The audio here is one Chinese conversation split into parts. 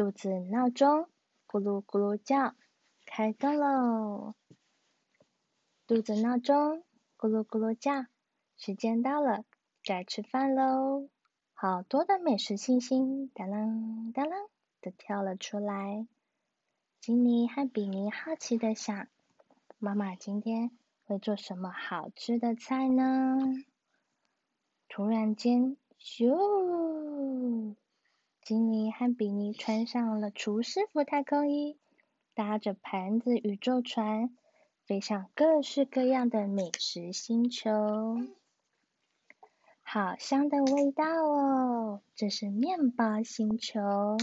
肚子闹钟咕噜咕噜叫，开动喽！肚子闹钟咕噜咕噜叫，时间到了，该吃饭喽！好多的美食星星当啷当啷的跳了出来。金妮和比尼好奇的想：妈妈今天会做什么好吃的菜呢？突然间，咻！金妮和比尼穿上了厨师服太空衣，搭着盘子宇宙船，飞向各式各样的美食星球。好香的味道哦！这是面包星球，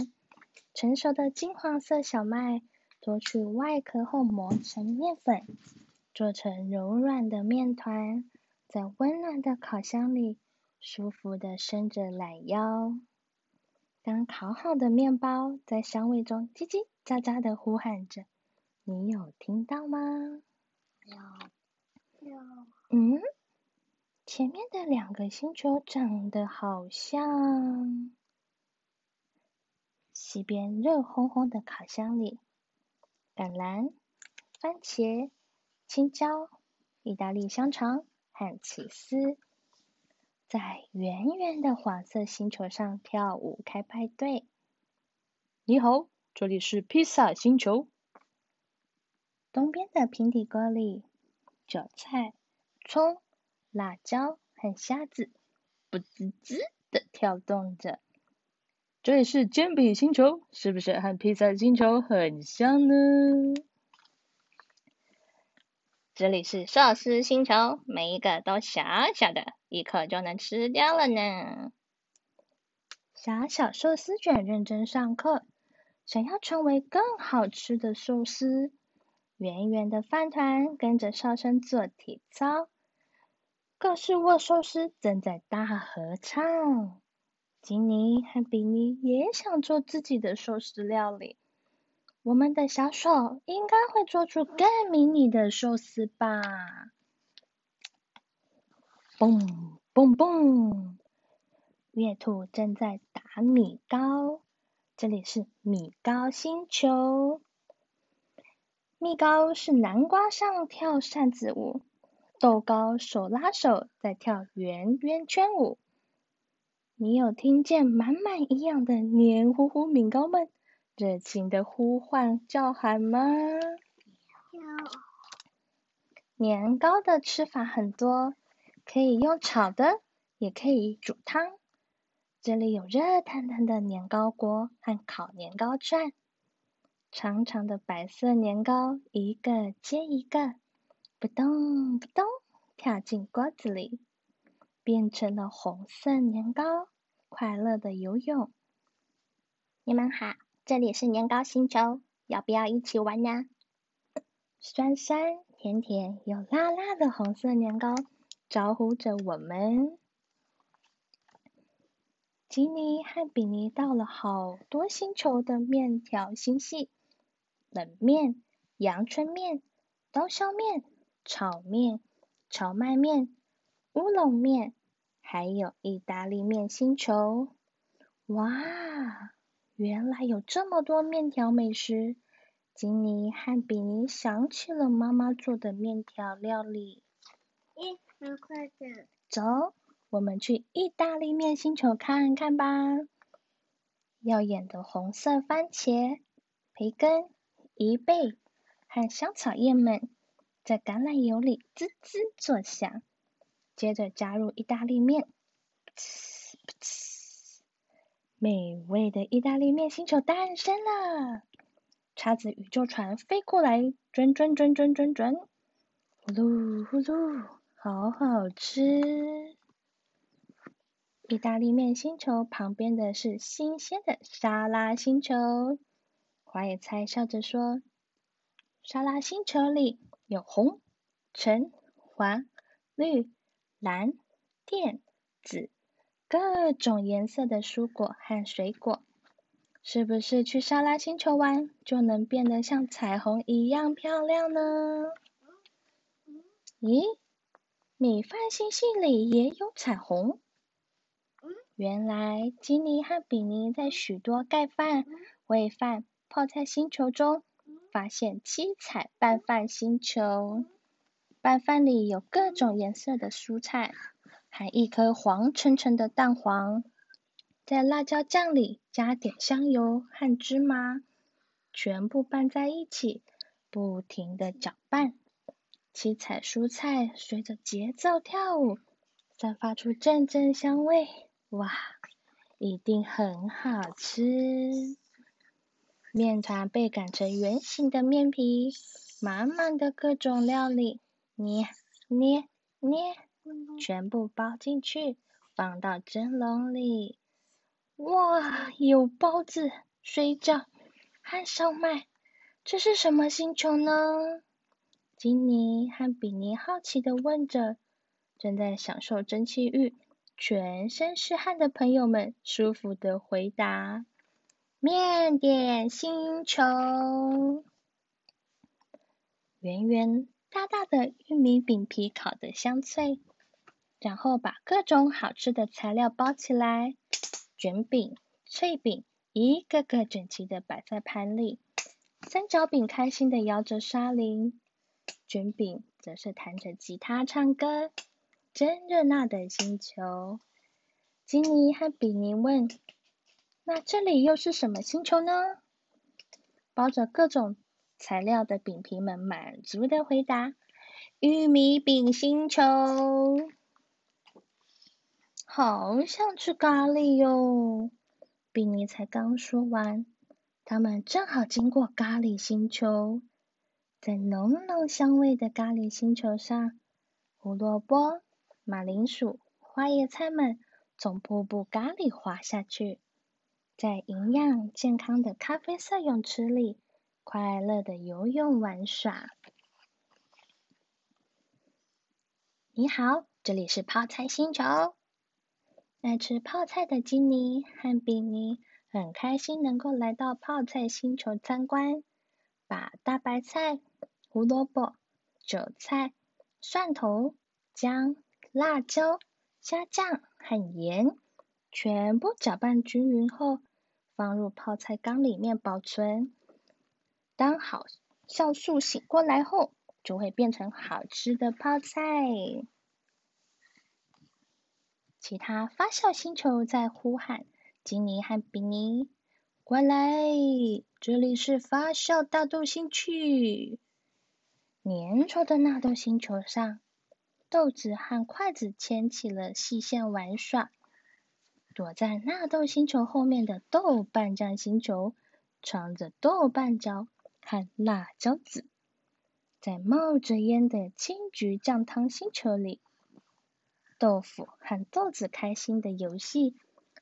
成熟的金黄色小麦脱去外壳后磨成面粉，做成柔软的面团，在温暖的烤箱里舒服的伸着懒腰。刚烤好的面包在香味中叽叽喳喳的呼喊着，你有听到吗？有，有。嗯，前面的两个星球长得好像。西边热烘烘的烤箱里，橄榄、番茄、青椒、意大利香肠和起司。在圆圆的黄色星球上跳舞开派对。你好，这里是披萨星球。东边的平底锅里，韭菜、葱、辣椒和虾子不滋滋的跳动着。这里是煎饼星球，是不是和披萨星球很像呢？这里是寿司星球，每一个都小小的，一口就能吃掉了呢。小小寿司卷认真上课，想要成为更好吃的寿司。圆圆的饭团跟着哨声做体操，各式握寿司正在大合唱。吉妮和比尼也想做自己的寿司料理。我们的小手应该会做出更迷你的寿司吧？嘣嘣嘣！月兔正在打米糕，这里是米糕星球。蜜糕是南瓜上跳扇子舞，豆糕手拉手在跳圆圆圈舞。你有听见满满一样的黏糊糊米糕们？热情的呼唤叫喊吗？有。年糕的吃法很多，可以用炒的，也可以煮汤。这里有热腾腾的年糕锅和烤年糕串，长长的白色年糕一个接一个，扑咚扑咚跳进锅子里，变成了红色年糕，快乐的游泳。你们好。这里是年糕星球，要不要一起玩呀？酸酸甜甜又辣辣的红色年糕招呼着我们。吉尼和比尼到了好多星球的面条星系：冷面、阳春面、刀削面、炒面、荞麦面、乌龙面，还有意大利面星球。哇！原来有这么多面条美食，吉尼和比尼想起了妈妈做的面条料理。咦，很快点。走，我们去意大利面星球看看吧。耀眼的红色番茄、培根、贻贝和香草叶们在橄榄油里滋滋作响，接着加入意大利面。美味的意大利面星球诞生了！叉子宇宙船飞过来，转转转转转转，呼噜呼噜，好好吃！意大利面星球旁边的是新鲜的沙拉星球。花野菜笑着说：“沙拉星球里有红、橙、黄、绿、蓝、靛、紫。”各种颜色的蔬果和水果，是不是去沙拉星球玩就能变得像彩虹一样漂亮呢？咦，米饭星星里也有彩虹？原来吉尼和比尼在许多盖饭、喂饭泡菜星球中，发现七彩拌饭星球。拌饭里有各种颜色的蔬菜，还一颗黄澄澄的蛋黄。在辣椒酱里加点香油和芝麻，全部拌在一起，不停的搅拌。七彩蔬菜随着节奏跳舞，散发出阵阵香味。哇，一定很好吃！面团被擀成圆形的面皮，满满的各种料理。捏捏捏，全部包进去，放到蒸笼里。哇，有包子、水饺和烧麦，这是什么星球呢？金妮和比尼好奇的问着。正在享受蒸汽浴、全身是汗的朋友们舒服的回答：面点星球，圆圆。大大的玉米饼皮烤得香脆，然后把各种好吃的材料包起来，卷饼、脆饼一个个整齐的摆在盘里。三角饼开心的摇着沙铃，卷饼则是弹着吉他唱歌，真热闹的星球。吉尼和比尼问：“那这里又是什么星球呢？”包着各种。材料的饼皮们满足的回答：“玉米饼星球，好想吃咖喱哟！”比尼才刚说完，他们正好经过咖喱星球，在浓浓香味的咖喱星球上，胡萝卜、马铃薯、花椰菜们从瀑布咖喱滑下去，在营养健康的咖啡色泳池里。快乐的游泳玩耍。你好，这里是泡菜星球。爱吃泡菜的金妮和比尼很开心能够来到泡菜星球参观，把大白菜、胡萝卜、韭菜、蒜头、姜、辣椒、虾酱和盐全部搅拌均匀后，放入泡菜缸里面保存。当好酵素醒过来后，就会变成好吃的泡菜。其他发酵星球在呼喊：“吉尼和比尼，过来，这里是发酵大豆星球。”粘稠的纳豆星球上，豆子和筷子牵起了细线玩耍。躲在纳豆星球后面的豆瓣酱星球，藏着豆瓣椒。和辣椒籽，在冒着烟的青桔酱汤星球里，豆腐和豆子开心的游戏，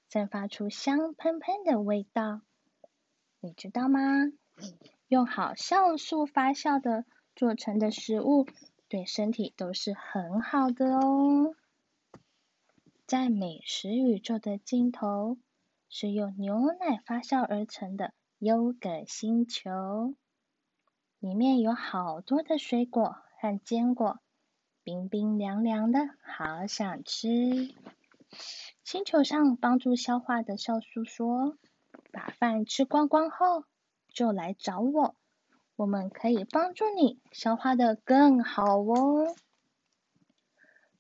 散发出香喷喷的味道。你知道吗？用好酵素发酵的做成的食物，对身体都是很好的哦。在美食宇宙的尽头，是用牛奶发酵而成的优格星球。里面有好多的水果和坚果，冰冰凉凉的，好想吃。星球上帮助消化的酵素说：“把饭吃光光后，就来找我，我们可以帮助你消化的更好哦。”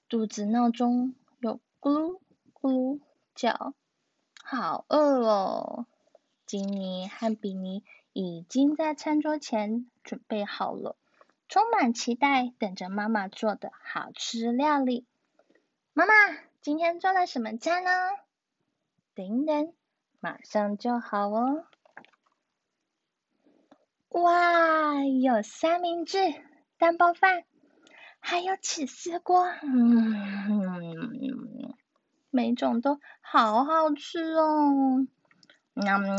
肚子闹钟又咕噜咕噜叫，好饿哦。金妮和比尼。已经在餐桌前准备好了，充满期待，等着妈妈做的好吃料理。妈妈，今天做了什么菜呢？等等，马上就好哦。哇，有三明治、蛋包饭，还有起司锅，嗯，每种都好好吃哦。喵喵！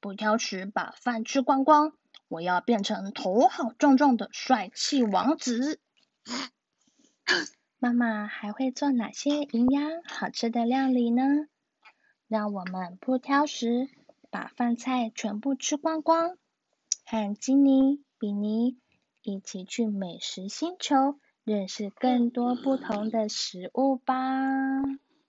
不挑食，把饭吃光光。我要变成头好壮壮的帅气王子。妈妈还会做哪些营养好吃的料理呢？让我们不挑食，把饭菜全部吃光光。和金妮、比尼一起去美食星球，认识更多不同的食物吧。